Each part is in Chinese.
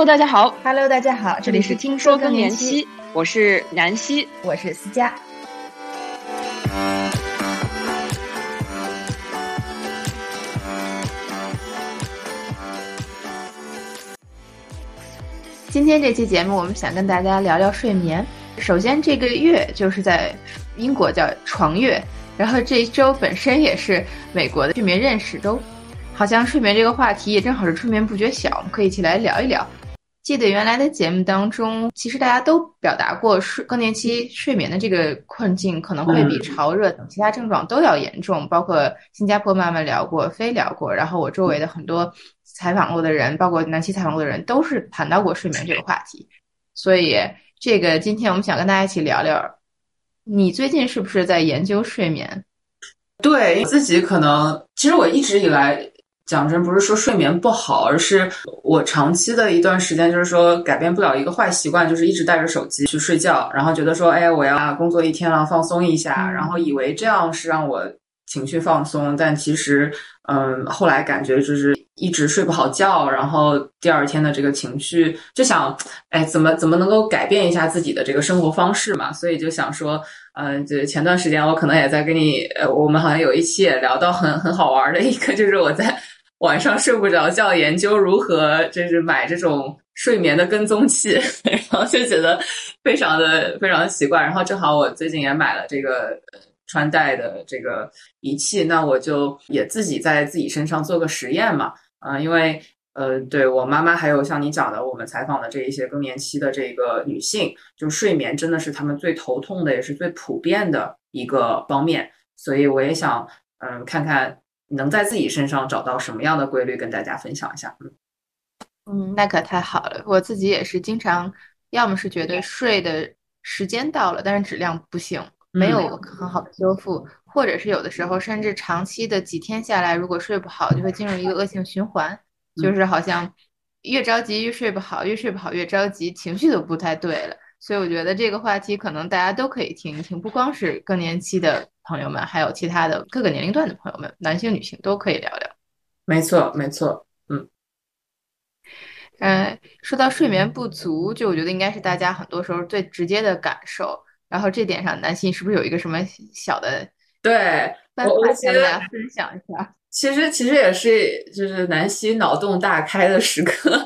Hello，大家好。Hello，大家好，这里是听说更年期，我是南希，我是思佳。今天这期节目，我们想跟大家聊聊睡眠。首先，这个月就是在英国叫床月，然后这一周本身也是美国的睡眠认识周，好像睡眠这个话题也正好是春眠不觉晓，我们可以一起来聊一聊。记得原来的节目当中，其实大家都表达过睡更年期睡眠的这个困境可能会比潮热等其他症状都要严重，包括新加坡妈妈聊过，飞聊过，然后我周围的很多采访过的人，包括南希采访过的人，都是谈到过睡眠这个话题。所以这个今天我们想跟大家一起聊聊，你最近是不是在研究睡眠？对自己可能，其实我一直以来。讲真，不是说睡眠不好，而是我长期的一段时间，就是说改变不了一个坏习惯，就是一直带着手机去睡觉，然后觉得说，哎，我要工作一天了，放松一下，然后以为这样是让我情绪放松，但其实，嗯，后来感觉就是一直睡不好觉，然后第二天的这个情绪就想，哎，怎么怎么能够改变一下自己的这个生活方式嘛？所以就想说，嗯，就前段时间我可能也在跟你，呃，我们好像有一期也聊到很很好玩的一个，就是我在。晚上睡不着觉，研究如何就是买这种睡眠的跟踪器，然后就觉得非常的非常的奇怪。然后正好我最近也买了这个穿戴的这个仪器，那我就也自己在自己身上做个实验嘛。啊、因为呃，对我妈妈还有像你讲的，我们采访的这一些更年期的这个女性，就睡眠真的是她们最头痛的，也是最普遍的一个方面。所以我也想嗯看看。能在自己身上找到什么样的规律，跟大家分享一下。嗯，嗯，那可太好了。我自己也是经常，要么是觉得睡的时间到了，但是质量不行，没有很好的修复，嗯、或者是有的时候甚至长期的几天下来，如果睡不好，就会进入一个恶性循环，就是好像越着急越睡不好，越睡不好越着急，情绪都不太对了。所以我觉得这个话题可能大家都可以听一听，不光是更年期的朋友们，还有其他的各个年龄段的朋友们，男性、女性都可以聊聊。没错，没错，嗯，呃，说到睡眠不足，就我觉得应该是大家很多时候最直接的感受。然后这点上，南希是不是有一个什么小的对办法跟大家分享一下？其实其实也是就是南希脑洞大开的时刻。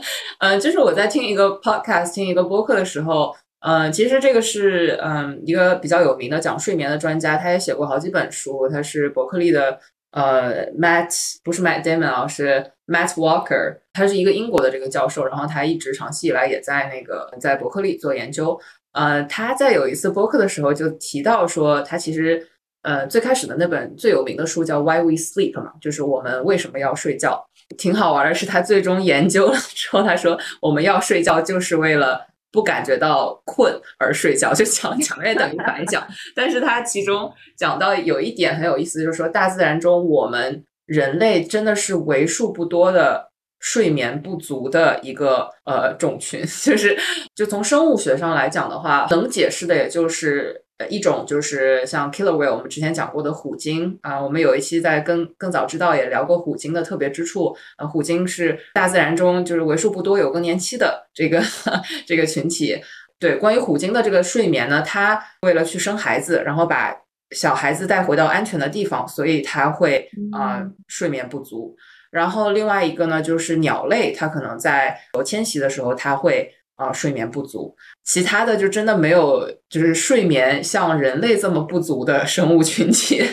嗯、呃，就是我在听一个 podcast、听一个播客的时候。嗯，其实这个是嗯一个比较有名的讲睡眠的专家，他也写过好几本书。他是伯克利的呃 Matt 不是 Matt Damon 啊，是 Matt Walker，他是一个英国的这个教授，然后他一直长期以来也在那个在伯克利做研究。呃，他在有一次播客的时候就提到说，他其实呃最开始的那本最有名的书叫 Why We Sleep 嘛，就是我们为什么要睡觉。挺好玩的是，他最终研究了之后，他说我们要睡觉就是为了。不感觉到困而睡觉，就强强烈等于白讲。但是它其中讲到有一点很有意思，就是说大自然中我们人类真的是为数不多的睡眠不足的一个呃种群。就是就从生物学上来讲的话，能解释的也就是一种就是像 killer whale 我们之前讲过的虎鲸啊，我们有一期在更更早知道也聊过虎鲸的特别之处。呃，虎鲸是大自然中就是为数不多有更年期的这个 这个群体。对，关于虎鲸的这个睡眠呢，它为了去生孩子，然后把小孩子带回到安全的地方，所以它会啊、呃、睡眠不足。然后另外一个呢，就是鸟类，它可能在迁徙的时候，它会啊、呃、睡眠不足。其他的就真的没有，就是睡眠像人类这么不足的生物群体。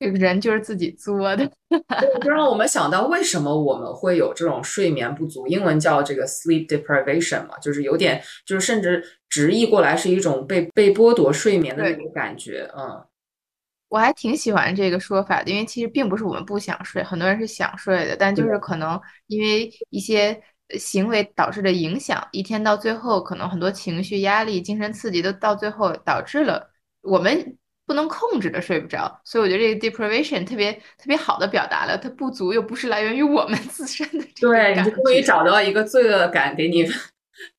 这个人就是自己作的，就让我们想到为什么我们会有这种睡眠不足，英文叫这个 sleep deprivation 嘛，就是有点，就是甚至直译过来是一种被被剥夺睡眠的那种感觉，嗯。我还挺喜欢这个说法的，因为其实并不是我们不想睡，很多人是想睡的，但就是可能因为一些行为导致的影响，一天到最后，可能很多情绪、压力、精神刺激都到最后导致了我们不能控制的睡不着。所以我觉得这个 deprivation 特别特别好的表达了它不足又不是来源于我们自身的这个对，感你就终于找到一个罪恶感给你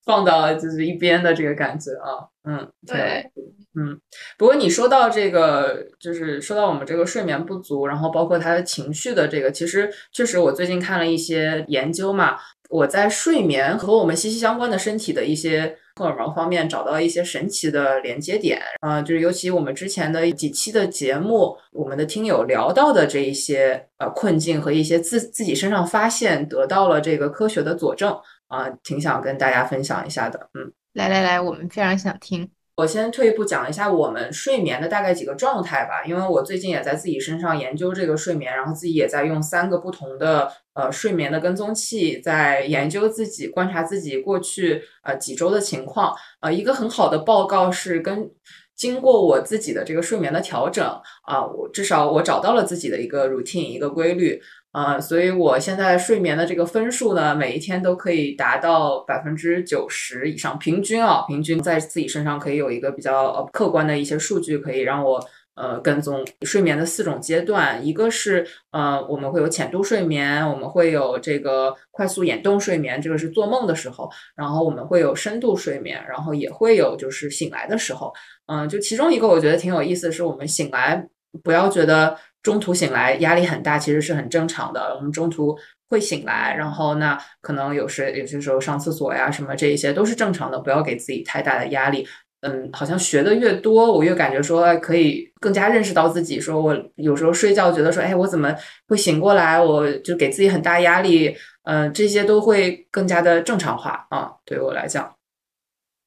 放到就是一边的这个感觉啊，嗯，对。嗯，不过你说到这个，就是说到我们这个睡眠不足，然后包括他的情绪的这个，其实确实我最近看了一些研究嘛，我在睡眠和我们息息相关的身体的一些荷尔蒙方面找到一些神奇的连接点。啊，就是尤其我们之前的几期的节目，我们的听友聊到的这一些呃困境和一些自自己身上发现，得到了这个科学的佐证啊，挺想跟大家分享一下的。嗯，来来来，我们非常想听。我先退一步讲一下我们睡眠的大概几个状态吧，因为我最近也在自己身上研究这个睡眠，然后自己也在用三个不同的呃睡眠的跟踪器在研究自己，观察自己过去呃几周的情况。呃，一个很好的报告是跟经过我自己的这个睡眠的调整啊，我至少我找到了自己的一个 routine 一个规律。啊，所以我现在睡眠的这个分数呢，每一天都可以达到百分之九十以上，平均啊，平均在自己身上可以有一个比较客观的一些数据，可以让我呃跟踪睡眠的四种阶段，一个是呃我们会有浅度睡眠，我们会有这个快速眼动睡眠，这个是做梦的时候，然后我们会有深度睡眠，然后也会有就是醒来的时候，嗯，就其中一个我觉得挺有意思的是，我们醒来不要觉得。中途醒来压力很大，其实是很正常的。我们中途会醒来，然后那可能有时有些时候上厕所呀什么这一些都是正常的，不要给自己太大的压力。嗯，好像学的越多，我越感觉说可以更加认识到自己。说我有时候睡觉觉得说，哎，我怎么会醒过来？我就给自己很大压力。嗯，这些都会更加的正常化啊。对我来讲，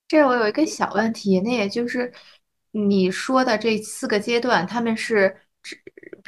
这我有一个小问题，那也就是你说的这四个阶段，他们是。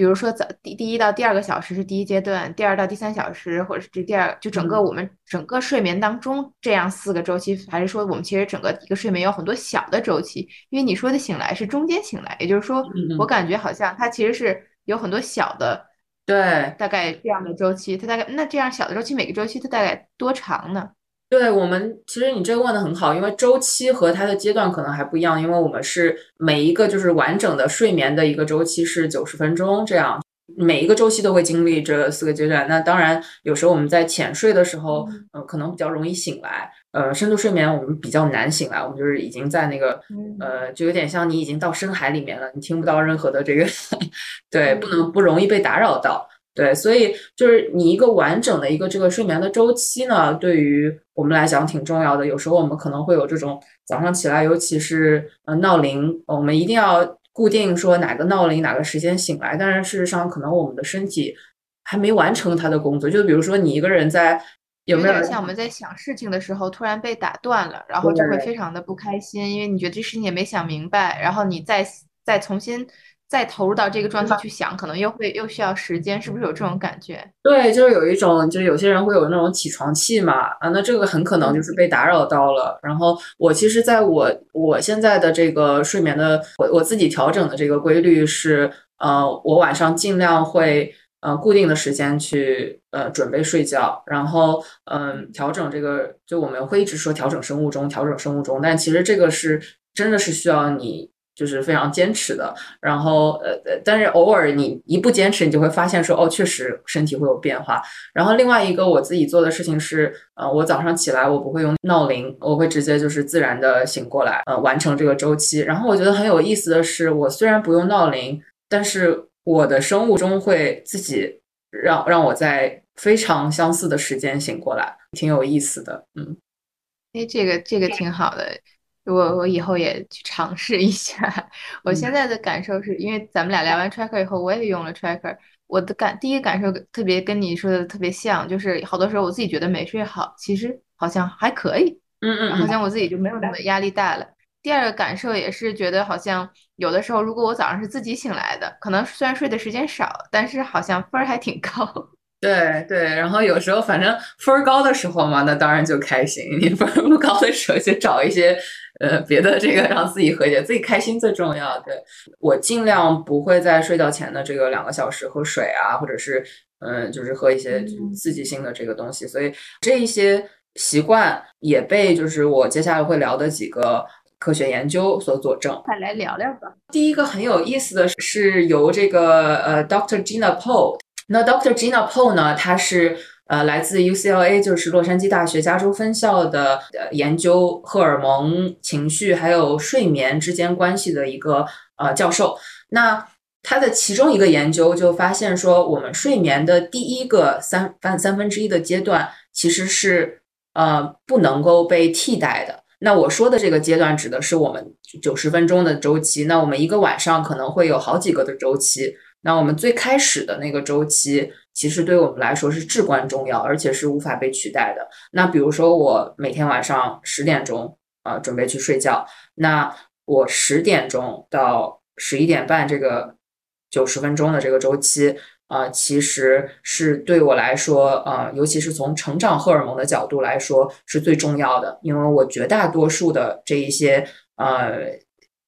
比如说，早第第一到第二个小时是第一阶段，第二到第三小时，或者是这第二，就整个我们整个睡眠当中这样四个周期，还是说我们其实整个一个睡眠有很多小的周期？因为你说的醒来是中间醒来，也就是说，我感觉好像它其实是有很多小的，对，大概这样的周期，它大概那这样小的周期，每个周期它大概多长呢？对我们，其实你这个问的很好，因为周期和它的阶段可能还不一样，因为我们是每一个就是完整的睡眠的一个周期是九十分钟这样，每一个周期都会经历这四个阶段。那当然，有时候我们在浅睡的时候，嗯，可能比较容易醒来，呃，深度睡眠我们比较难醒来，我们就是已经在那个，呃，就有点像你已经到深海里面了，你听不到任何的这个，对，不能不容易被打扰到。对，所以就是你一个完整的一个这个睡眠的周期呢，对于我们来讲挺重要的。有时候我们可能会有这种早上起来，尤其是呃闹铃，我们一定要固定说哪个闹铃哪个时间醒来。但是事实上，可能我们的身体还没完成它的工作。就比如说你一个人在有没有像我们在想事情的时候突然被打断了，然后就会非常的不开心，因为你觉得这事情也没想明白，然后你再再重新。再投入到这个状态去想，可能又会又需要时间，是不是有这种感觉？对，就是有一种，就是有些人会有那种起床气嘛，啊，那这个很可能就是被打扰到了。然后我其实在我我现在的这个睡眠的我我自己调整的这个规律是，呃，我晚上尽量会呃固定的时间去呃准备睡觉，然后嗯调整这个，就我们会一直说调整生物钟，调整生物钟，但其实这个是真的是需要你。就是非常坚持的，然后呃，但是偶尔你一不坚持，你就会发现说，哦，确实身体会有变化。然后另外一个我自己做的事情是，呃，我早上起来我不会用闹铃，我会直接就是自然的醒过来，呃，完成这个周期。然后我觉得很有意思的是，我虽然不用闹铃，但是我的生物钟会自己让让我在非常相似的时间醒过来，挺有意思的。嗯，哎，这个这个挺好的。我我以后也去尝试一下。我现在的感受是因为咱们俩聊完 tracker 以后，我也用了 tracker。我的感第一感受特别跟你说的特别像，就是好多时候我自己觉得没睡好，其实好像还可以，嗯嗯，好像我自己就没有那么压力大了。第二个感受也是觉得好像有的时候，如果我早上是自己醒来的，可能虽然睡的时间少，但是好像分儿还挺高。对对，然后有时候反正分儿高的时候嘛，那当然就开心；你分儿不高的时候，就找一些呃别的这个让自己和解，自己开心最重要。对我尽量不会在睡觉前的这个两个小时喝水啊，或者是嗯，就是喝一些刺激性的这个东西。所以这一些习惯也被就是我接下来会聊的几个科学研究所佐证。快来聊聊吧。第一个很有意思的是由这个呃 Dr. Gina Paul。那 Dr. Gina Paul 呢？他是呃来自 UCLA，就是洛杉矶大学加州分校的，呃研究荷尔蒙、情绪还有睡眠之间关系的一个呃教授。那他的其中一个研究就发现说，我们睡眠的第一个三分三分之一的阶段，其实是呃不能够被替代的。那我说的这个阶段指的是我们九十分钟的周期。那我们一个晚上可能会有好几个的周期。那我们最开始的那个周期，其实对我们来说是至关重要，而且是无法被取代的。那比如说，我每天晚上十点钟啊准备去睡觉，那我十点钟到十一点半这个九十分钟的这个周期。啊，其实是对我来说，啊，尤其是从成长荷尔蒙的角度来说，是最重要的。因为我绝大多数的这一些，呃，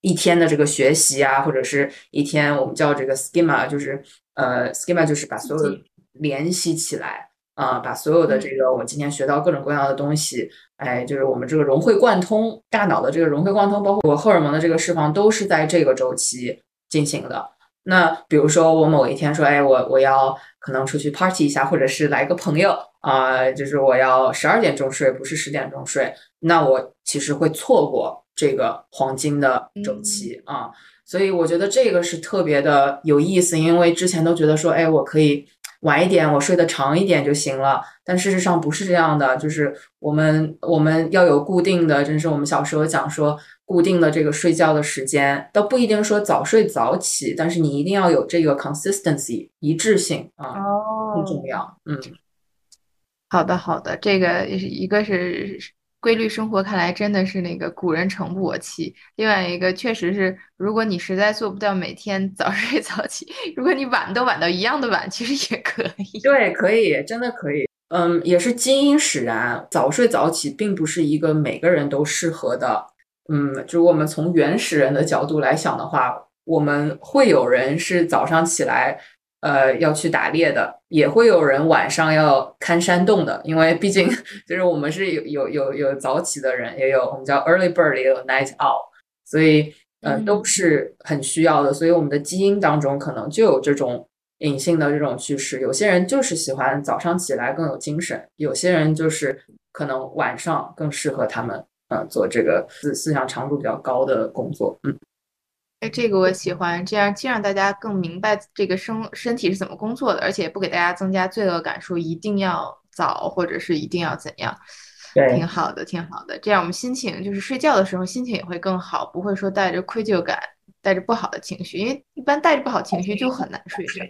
一天的这个学习啊，或者是一天我们叫这个 schema，就是呃，schema 就是把所有的联系起来，啊，把所有的这个我今天学到各种各样的东西，哎，就是我们这个融会贯通，大脑的这个融会贯通，包括我荷尔蒙的这个释放，都是在这个周期进行的。那比如说，我某一天说，哎，我我要可能出去 party 一下，或者是来个朋友啊，就是我要十二点钟睡，不是十点钟睡，那我其实会错过这个黄金的周期啊。所以我觉得这个是特别的有意思，因为之前都觉得说，哎，我可以。晚一点，我睡得长一点就行了。但事实上不是这样的，就是我们我们要有固定的，真是我们小时候讲说固定的这个睡觉的时间，倒不一定说早睡早起，但是你一定要有这个 consistency 一致性啊，很重要。嗯，好的好的，这个一个是。规律生活看来真的是那个古人诚不我欺。另外一个确实是，如果你实在做不到每天早睡早起，如果你晚都晚到一样的晚，其实也可以。对，可以，真的可以。嗯，也是基因使然，早睡早起并不是一个每个人都适合的。嗯，就我们从原始人的角度来想的话，我们会有人是早上起来。呃，要去打猎的，也会有人晚上要看山洞的，因为毕竟就是我们是有有有有早起的人，也有我们叫 early bird，也有 night owl，所以呃都是很需要的。所以我们的基因当中可能就有这种隐性的这种趋势。有些人就是喜欢早上起来更有精神，有些人就是可能晚上更适合他们，呃，做这个思思想长度比较高的工作，嗯。哎，这个我喜欢，这样既让大家更明白这个生身体是怎么工作的，而且不给大家增加罪恶感，说一定要早或者是一定要怎样，对，挺好的，挺好的。这样我们心情就是睡觉的时候心情也会更好，不会说带着愧疚感，带着不好的情绪，因为一般带着不好情绪就很难睡着。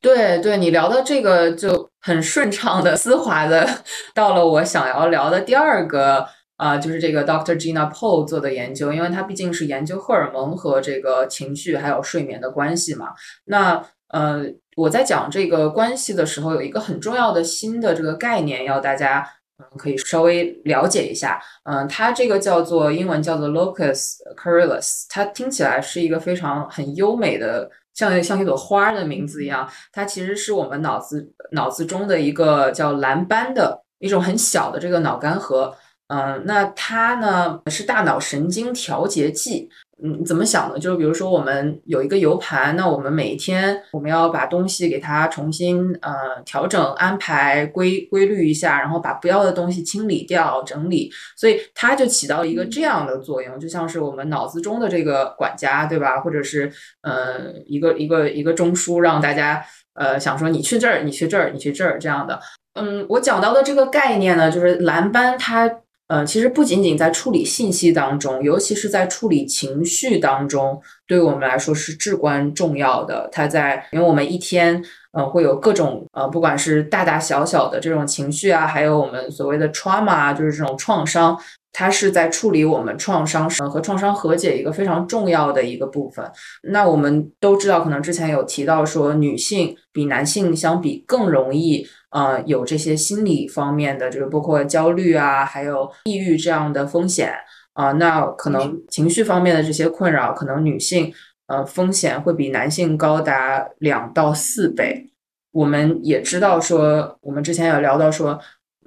对对，你聊的这个就很顺畅的、丝滑的，到了我想要聊的第二个。啊，就是这个 Doctor Gina Paul 做的研究，因为他毕竟是研究荷尔蒙和这个情绪还有睡眠的关系嘛。那呃，我在讲这个关系的时候，有一个很重要的新的这个概念，要大家嗯可以稍微了解一下。嗯，它这个叫做英文叫做 Locus coeruleus，它听起来是一个非常很优美的，像像一朵花的名字一样。它其实是我们脑子脑子中的一个叫蓝斑的一种很小的这个脑干核。嗯，那它呢是大脑神经调节剂。嗯，怎么想呢？就是比如说我们有一个 U 盘，那我们每一天我们要把东西给它重新呃调整、安排、规规律一下，然后把不要的东西清理掉、整理，所以它就起到一个这样的作用，就像是我们脑子中的这个管家，对吧？或者是呃一个一个一个中枢，让大家呃想说你去这儿，你去这儿，你去这儿这样的。嗯，我讲到的这个概念呢，就是蓝斑它。嗯，其实不仅仅在处理信息当中，尤其是在处理情绪当中，对我们来说是至关重要的。它在，因为我们一天，呃，会有各种，呃，不管是大大小小的这种情绪啊，还有我们所谓的 trauma，啊就是这种创伤，它是在处理我们创伤和创伤和解一个非常重要的一个部分。那我们都知道，可能之前有提到说，女性比男性相比更容易。呃，有这些心理方面的，就是包括焦虑啊，还有抑郁这样的风险啊。那可能情绪方面的这些困扰，可能女性呃风险会比男性高达两到四倍。我们也知道说，我们之前有聊到说，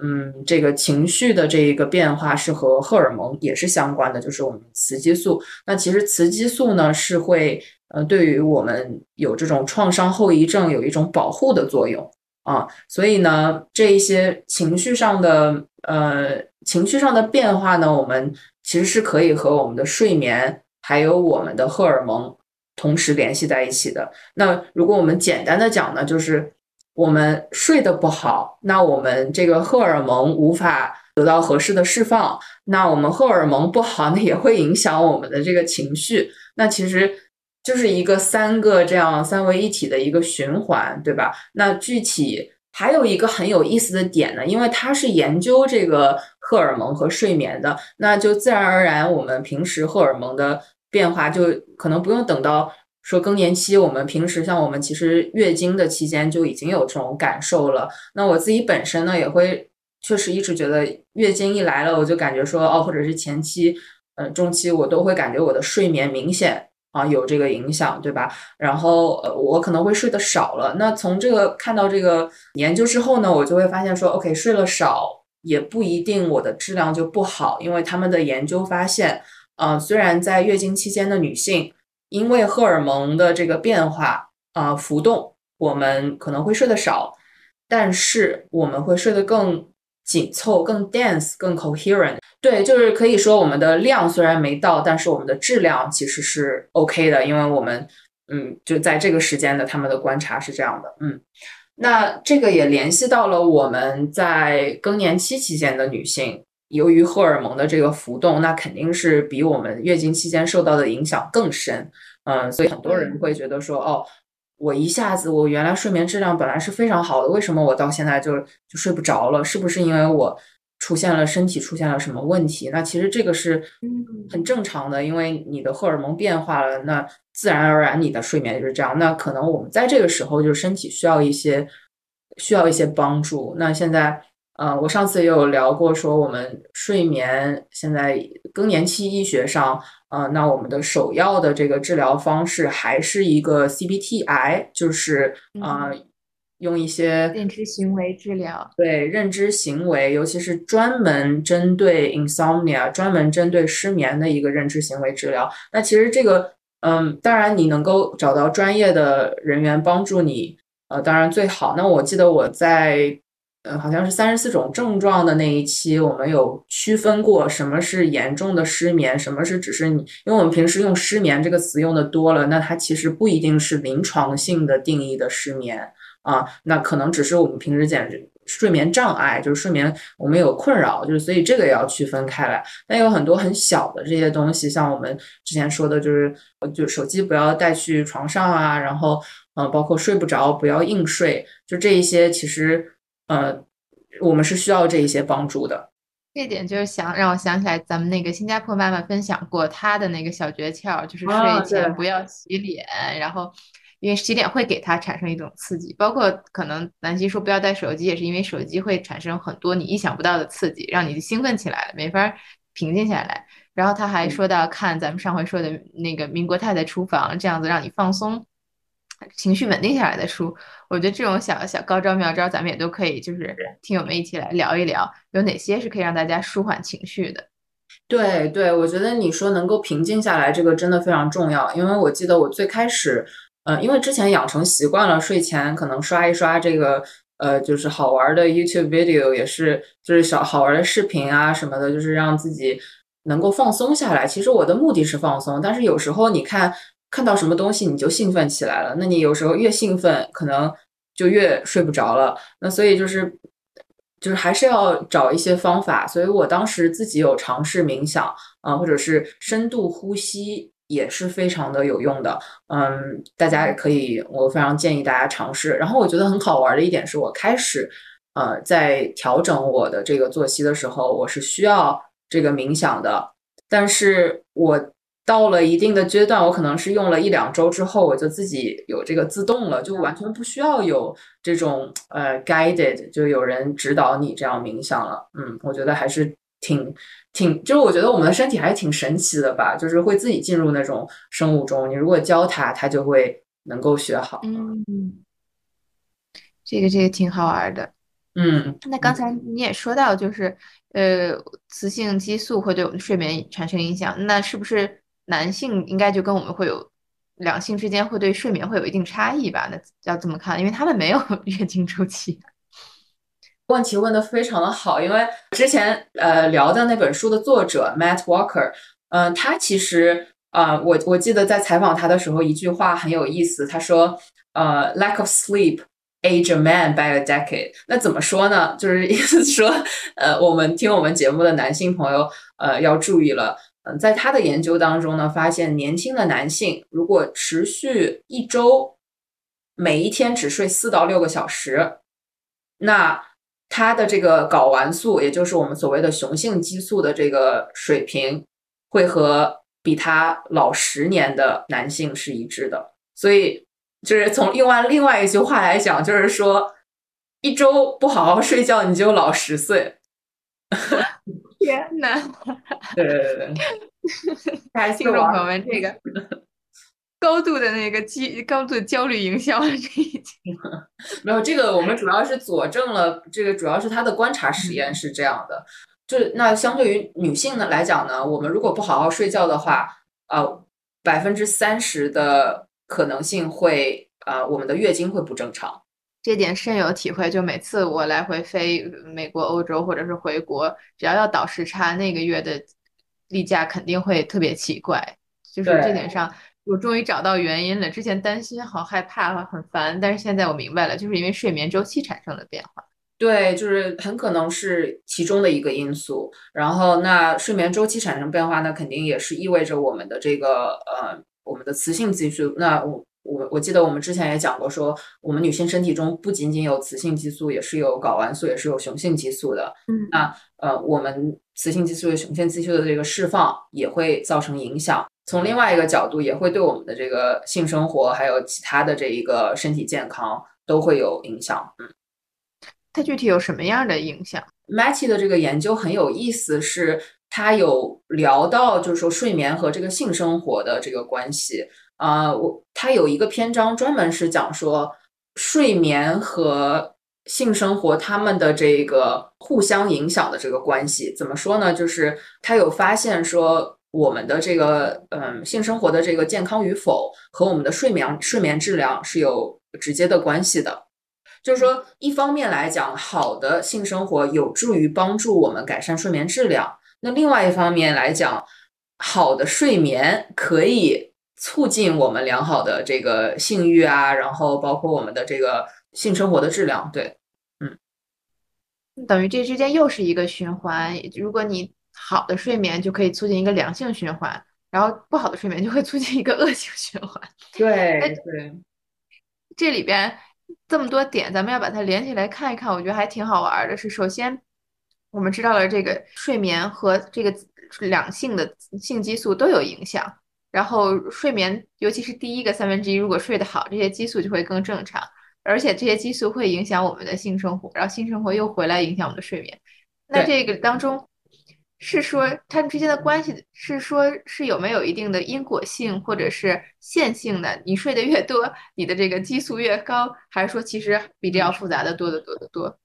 嗯，这个情绪的这一个变化是和荷尔蒙也是相关的，就是我们雌激素。那其实雌激素呢是会呃对于我们有这种创伤后遗症有一种保护的作用。啊，所以呢，这一些情绪上的呃情绪上的变化呢，我们其实是可以和我们的睡眠还有我们的荷尔蒙同时联系在一起的。那如果我们简单的讲呢，就是我们睡得不好，那我们这个荷尔蒙无法得到合适的释放，那我们荷尔蒙不好，那也会影响我们的这个情绪。那其实就是一个三个这样三位一体的一个循环，对吧？那具体还有一个很有意思的点呢，因为它是研究这个荷尔蒙和睡眠的，那就自然而然我们平时荷尔蒙的变化就可能不用等到。说更年期，我们平时像我们其实月经的期间就已经有这种感受了。那我自己本身呢，也会确实一直觉得月经一来了，我就感觉说哦，或者是前期、呃中期，我都会感觉我的睡眠明显啊有这个影响，对吧？然后呃我可能会睡得少了。那从这个看到这个研究之后呢，我就会发现说，OK，睡了少也不一定我的质量就不好，因为他们的研究发现，嗯，虽然在月经期间的女性。因为荷尔蒙的这个变化啊浮动，我们可能会睡得少，但是我们会睡得更紧凑、更 dense、更 coherent。对，就是可以说我们的量虽然没到，但是我们的质量其实是 OK 的，因为我们嗯就在这个时间的他们的观察是这样的。嗯，那这个也联系到了我们在更年期期间的女性。由于荷尔蒙的这个浮动，那肯定是比我们月经期间受到的影响更深。嗯，所以很多人会觉得说，哦，我一下子我原来睡眠质量本来是非常好的，为什么我到现在就就睡不着了？是不是因为我出现了身体出现了什么问题？那其实这个是很正常的，因为你的荷尔蒙变化了，那自然而然你的睡眠就是这样。那可能我们在这个时候就是身体需要一些需要一些帮助。那现在。呃，我上次也有聊过，说我们睡眠现在更年期医学上，呃，那我们的首要的这个治疗方式还是一个 CBTI，就是呃，用一些认知行为治疗，对认知行为，尤其是专门针对 insomnia，专门针对失眠的一个认知行为治疗。那其实这个，嗯，当然你能够找到专业的人员帮助你，呃，当然最好。那我记得我在。呃，好像是三十四种症状的那一期，我们有区分过什么是严重的失眠，什么是只是你，因为我们平时用失眠这个词用的多了，那它其实不一定是临床性的定义的失眠啊，那可能只是我们平时讲睡眠障碍，就是睡眠我们有困扰，就是所以这个也要区分开来。但有很多很小的这些东西，像我们之前说的，就是就手机不要带去床上啊，然后嗯，包括睡不着不要硬睡，就这一些其实。呃，我们是需要这一些帮助的。这点就是想让我想起来，咱们那个新加坡妈妈分享过她的那个小诀窍，就是睡前不要洗脸，然后因为洗脸会给她产生一种刺激。包括可能南希说不要带手机，也是因为手机会产生很多你意想不到的刺激，让你兴奋起来了，没法平静下来。然后他还说到看咱们上回说的那个《民国太太厨房》，这样子让你放松。情绪稳定下来的书，我觉得这种小小高招妙招，咱们也都可以，就是听友们一起来聊一聊，有哪些是可以让大家舒缓情绪的。对对，我觉得你说能够平静下来，这个真的非常重要。因为我记得我最开始，呃，因为之前养成习惯了，睡前可能刷一刷这个，呃，就是好玩的 YouTube video，也是就是小好玩的视频啊什么的，就是让自己能够放松下来。其实我的目的是放松，但是有时候你看。看到什么东西你就兴奋起来了，那你有时候越兴奋，可能就越睡不着了。那所以就是，就是还是要找一些方法。所以我当时自己有尝试冥想啊，或者是深度呼吸，也是非常的有用的。嗯，大家也可以，我非常建议大家尝试。然后我觉得很好玩的一点是我开始呃在调整我的这个作息的时候，我是需要这个冥想的，但是我。到了一定的阶段，我可能是用了一两周之后，我就自己有这个自动了，就完全不需要有这种呃 guided，就有人指导你这样冥想了。嗯，我觉得还是挺挺，就是我觉得我们的身体还是挺神奇的吧，就是会自己进入那种生物钟。你如果教它，它就会能够学好。嗯，这个这个挺好玩的。嗯，那刚才你也说到，就是呃，雌性激素会对我们睡眠产生影响，那是不是？男性应该就跟我们会有两性之间会对睡眠会有一定差异吧？那要这么看，因为他们没有 月经周期。问题问的非常的好，因为之前呃聊的那本书的作者 Matt Walker，嗯，他其实啊，我我记得在采访他的时候，一句话很有意思，他说呃，lack of sleep age a man by a decade。那怎么说呢？就是意思说，呃，我们听我们节目的男性朋友，呃，要注意了。嗯，在他的研究当中呢，发现年轻的男性如果持续一周，每一天只睡四到六个小时，那他的这个睾丸素，也就是我们所谓的雄性激素的这个水平，会和比他老十年的男性是一致的。所以，就是从另外另外一句话来讲，就是说，一周不好好睡觉，你就老十岁。天呐！对对对对，听众朋友们，这个高度的那个激高度焦虑营销，这已经没有这个。我们主要是佐证了这个，主要是他的观察实验是这样的。就那相对于女性呢来讲呢，我们如果不好好睡觉的话，呃，百分之三十的可能性会啊，我们的月经会不正常。这点深有体会，就每次我来回飞美国、欧洲或者是回国，只要要倒时差，那个月的例假肯定会特别奇怪。就是这点上，我终于找到原因了。之前担心、好害怕、很烦，但是现在我明白了，就是因为睡眠周期产生了变化。对，就是很可能是其中的一个因素。然后，那睡眠周期产生变化，那肯定也是意味着我们的这个呃，我们的雌性激素。那我。我我记得我们之前也讲过，说我们女性身体中不仅仅有雌性激素，也是有睾丸素，也是有雄性激素的。嗯，那呃，我们雌性激素和雄性激素的这个释放也会造成影响。从另外一个角度，也会对我们的这个性生活还有其他的这一个身体健康都会有影响。嗯，它具体有什么样的影响？Matty 的这个研究很有意思，是它有聊到，就是说睡眠和这个性生活的这个关系。啊，我他有一个篇章专门是讲说睡眠和性生活他们的这个互相影响的这个关系。怎么说呢？就是他有发现说，我们的这个嗯性生活的这个健康与否和我们的睡眠睡眠质量是有直接的关系的。就是说，一方面来讲，好的性生活有助于帮助我们改善睡眠质量；那另外一方面来讲，好的睡眠可以。促进我们良好的这个性欲啊，然后包括我们的这个性生活的质量，对，嗯，等于这之间又是一个循环。如果你好的睡眠就可以促进一个良性循环，然后不好的睡眠就会促进一个恶性循环。对对，这里边这么多点，咱们要把它连起来看一看，我觉得还挺好玩的。是首先我们知道了这个睡眠和这个两性的性激素都有影响。然后睡眠，尤其是第一个三分之一，如果睡得好，这些激素就会更正常，而且这些激素会影响我们的性生活，然后性生活又回来影响我们的睡眠。那这个当中是说它们之间的关系是说是有没有一定的因果性或者是线性的？你睡得越多，你的这个激素越高，还是说其实比这要复杂的多得多得多？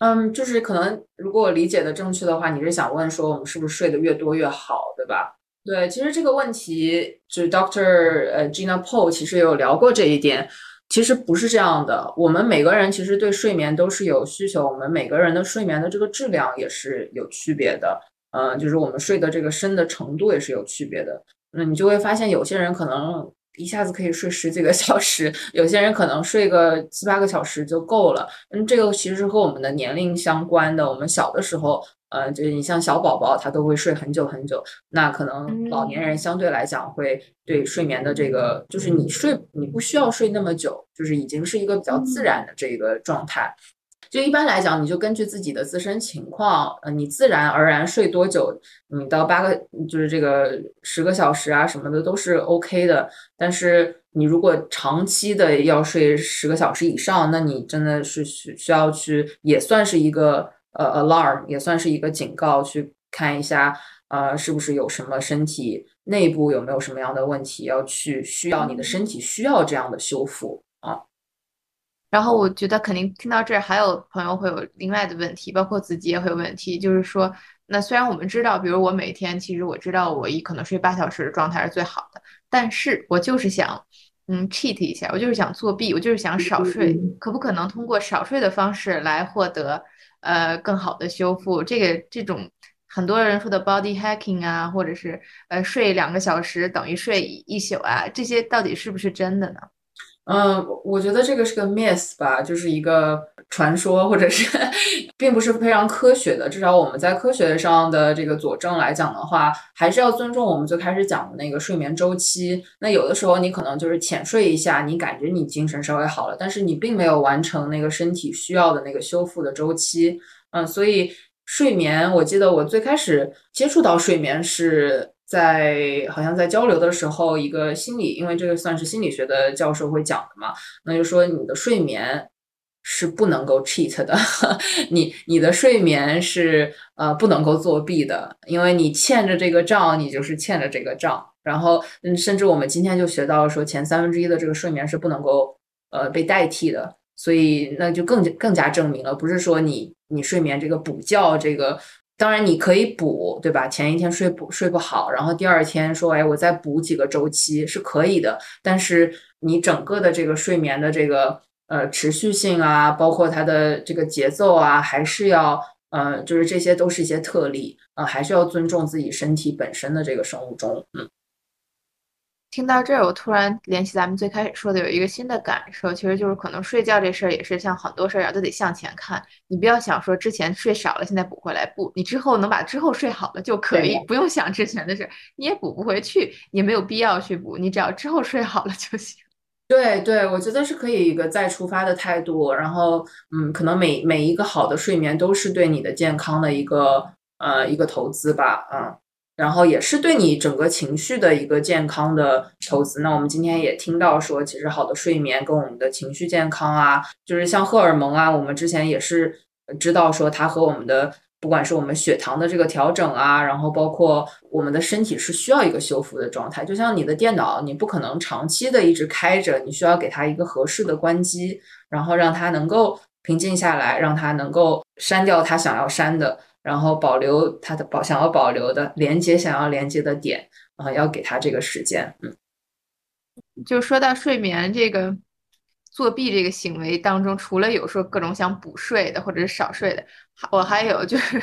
嗯，就是可能如果我理解的正确的话，你是想问说我们是不是睡得越多越好，对吧？对，其实这个问题，就是 Doctor 呃 Gina p o l 其实有聊过这一点。其实不是这样的，我们每个人其实对睡眠都是有需求，我们每个人的睡眠的这个质量也是有区别的。嗯，就是我们睡的这个深的程度也是有区别的。那你就会发现，有些人可能一下子可以睡十几个小时，有些人可能睡个七八个小时就够了。嗯，这个其实和我们的年龄相关的。我们小的时候。呃，就是你像小宝宝，他都会睡很久很久。那可能老年人相对来讲会对睡眠的这个，就是你睡你不需要睡那么久，就是已经是一个比较自然的这个状态。就一般来讲，你就根据自己的自身情况，呃，你自然而然睡多久，你到八个就是这个十个小时啊什么的都是 OK 的。但是你如果长期的要睡十个小时以上，那你真的是需需要去也算是一个。呃，alarm 也算是一个警告，去看一下，呃，是不是有什么身体内部有没有什么样的问题，要去需要你的身体需要这样的修复啊。然后我觉得肯定听到这儿，还有朋友会有另外的问题，包括自己也会有问题，就是说，那虽然我们知道，比如我每天其实我知道我一可能睡八小时的状态是最好的，但是我就是想，嗯，cheat 一下，我就是想作弊，我就是想少睡，可不可能通过少睡的方式来获得？呃，更好的修复这个这种很多人说的 body hacking 啊，或者是呃睡两个小时等于睡一宿啊，这些到底是不是真的呢？嗯，我觉得这个是个 myth 吧，就是一个传说，或者是 并不是非常科学的。至少我们在科学上的这个佐证来讲的话，还是要尊重我们最开始讲的那个睡眠周期。那有的时候你可能就是浅睡一下，你感觉你精神稍微好了，但是你并没有完成那个身体需要的那个修复的周期。嗯，所以睡眠，我记得我最开始接触到睡眠是。在好像在交流的时候，一个心理，因为这个算是心理学的教授会讲的嘛，那就说你的睡眠是不能够 cheat 的，你你的睡眠是呃不能够作弊的，因为你欠着这个账，你就是欠着这个账。然后，嗯，甚至我们今天就学到了说，前三分之一的这个睡眠是不能够呃被代替的，所以那就更更加证明了，不是说你你睡眠这个补觉这个。当然你可以补，对吧？前一天睡不睡不好，然后第二天说，哎，我再补几个周期是可以的。但是你整个的这个睡眠的这个呃持续性啊，包括它的这个节奏啊，还是要呃，就是这些都是一些特例啊，还是要尊重自己身体本身的这个生物钟，嗯。听到这儿，我突然联系咱们最开始说的，有一个新的感受，其实就是可能睡觉这事儿也是像很多事儿一样，都得向前看。你不要想说之前睡少了，现在补回来，不，你之后能把之后睡好了就可以，不用想之前的事，你也补不回去，也没有必要去补，你只要之后睡好了就行。对对，我觉得是可以一个再出发的态度，然后嗯，可能每每一个好的睡眠都是对你的健康的一个呃一个投资吧，嗯。然后也是对你整个情绪的一个健康的投资。那我们今天也听到说，其实好的睡眠跟我们的情绪健康啊，就是像荷尔蒙啊，我们之前也是知道说它和我们的不管是我们血糖的这个调整啊，然后包括我们的身体是需要一个修复的状态。就像你的电脑，你不可能长期的一直开着，你需要给它一个合适的关机，然后让它能够平静下来，让它能够删掉它想要删的。然后保留他的保想要保留的连接想要连接的点啊，要给他这个时间。嗯，就说到睡眠这个作弊这个行为当中，除了有说各种想补睡的或者是少睡的，我还有就是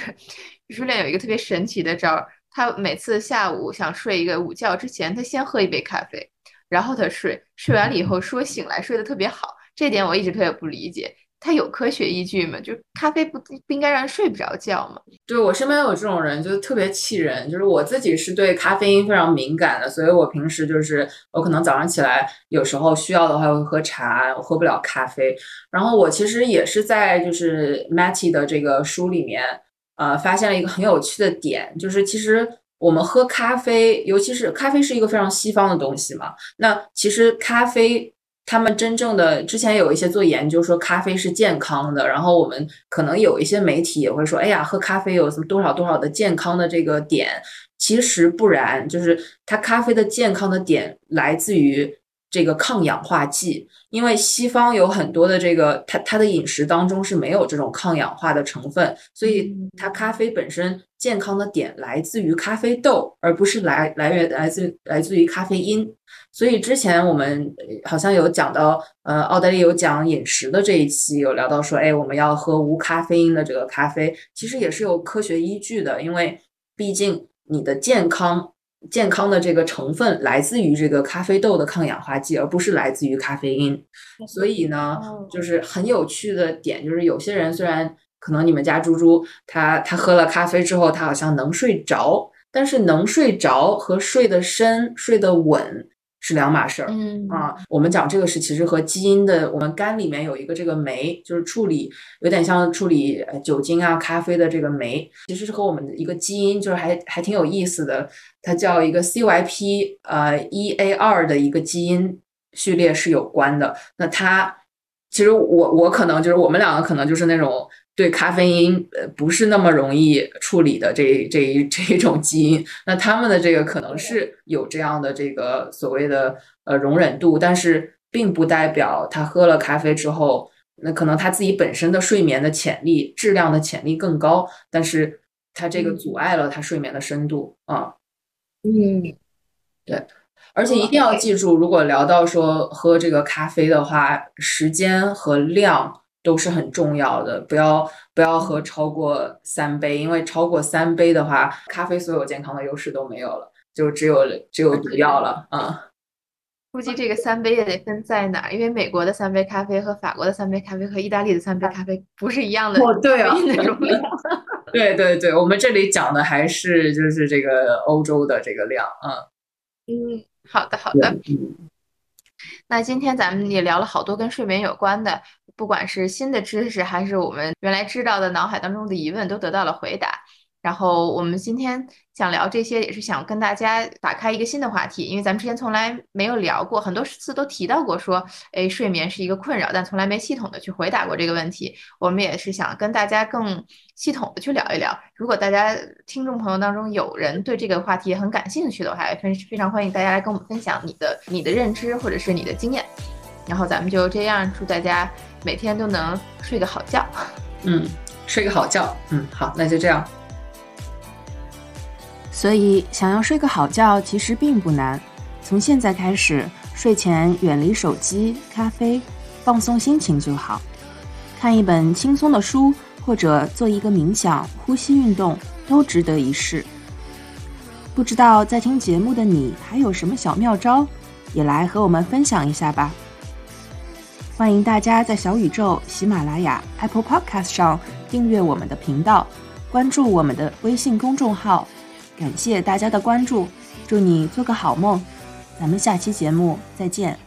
徐书练有一个特别神奇的招儿，他每次下午想睡一个午觉之前，他先喝一杯咖啡，然后他睡，睡完了以后说醒来睡得特别好，这点我一直特别不理解。它有科学依据吗？就咖啡不不应该让人睡不着觉吗？对我身边有这种人，就特别气人。就是我自己是对咖啡因非常敏感的，所以我平时就是我可能早上起来有时候需要的话会喝茶，我喝不了咖啡。然后我其实也是在就是 Matty 的这个书里面，呃，发现了一个很有趣的点，就是其实我们喝咖啡，尤其是咖啡是一个非常西方的东西嘛，那其实咖啡。他们真正的之前有一些做研究说咖啡是健康的，然后我们可能有一些媒体也会说，哎呀，喝咖啡有什么多少多少的健康的这个点，其实不然，就是它咖啡的健康的点来自于。这个抗氧化剂，因为西方有很多的这个，它它的饮食当中是没有这种抗氧化的成分，所以它咖啡本身健康的点来自于咖啡豆，而不是来来源来自来自于咖啡因。所以之前我们好像有讲到，呃，奥黛丽有讲饮食的这一期有聊到说，哎，我们要喝无咖啡因的这个咖啡，其实也是有科学依据的，因为毕竟你的健康。健康的这个成分来自于这个咖啡豆的抗氧化剂，而不是来自于咖啡因。所以呢，就是很有趣的点，就是有些人虽然可能你们家猪猪他他喝了咖啡之后，他好像能睡着，但是能睡着和睡得深、睡得稳。是两码事儿，嗯啊，我们讲这个是其实和基因的，我们肝里面有一个这个酶，就是处理有点像处理酒精啊、咖啡的这个酶，其实是和我们的一个基因，就是还还挺有意思的，它叫一个 CYP 呃 EA2 的一个基因序列是有关的。那它其实我我可能就是我们两个可能就是那种。对咖啡因呃不是那么容易处理的这这一这一种基因，那他们的这个可能是有这样的这个所谓的呃容忍度，但是并不代表他喝了咖啡之后，那可能他自己本身的睡眠的潜力、质量的潜力更高，但是他这个阻碍了他睡眠的深度啊。嗯，对，而且一定要记住，如果聊到说喝这个咖啡的话，时间和量。都是很重要的，不要不要喝超过三杯，因为超过三杯的话，咖啡所有健康的优势都没有了，就只有只有毒药了啊。估计这个三杯也得分在哪儿，因为美国的三杯咖啡和法国的三杯咖啡和意大利的三杯咖啡不是一样的哦，对啊，对对对，我们这里讲的还是就是这个欧洲的这个量啊。嗯，好的好的。嗯，那今天咱们也聊了好多跟睡眠有关的，不管是新的知识，还是我们原来知道的脑海当中的疑问，都得到了回答。然后我们今天想聊这些，也是想跟大家打开一个新的话题，因为咱们之前从来没有聊过，很多次都提到过说，哎，睡眠是一个困扰，但从来没系统的去回答过这个问题。我们也是想跟大家更系统的去聊一聊。如果大家听众朋友当中有人对这个话题很感兴趣的话，非非常欢迎大家来跟我们分享你的你的认知或者是你的经验。然后咱们就这样，祝大家每天都能睡个好觉。嗯，睡个好觉。嗯，好，那就这样。所以，想要睡个好觉其实并不难。从现在开始，睡前远离手机、咖啡，放松心情就好。看一本轻松的书，或者做一个冥想、呼吸运动，都值得一试。不知道在听节目的你还有什么小妙招，也来和我们分享一下吧。欢迎大家在小宇宙、喜马拉雅、Apple Podcast 上订阅我们的频道，关注我们的微信公众号。感谢大家的关注，祝你做个好梦，咱们下期节目再见。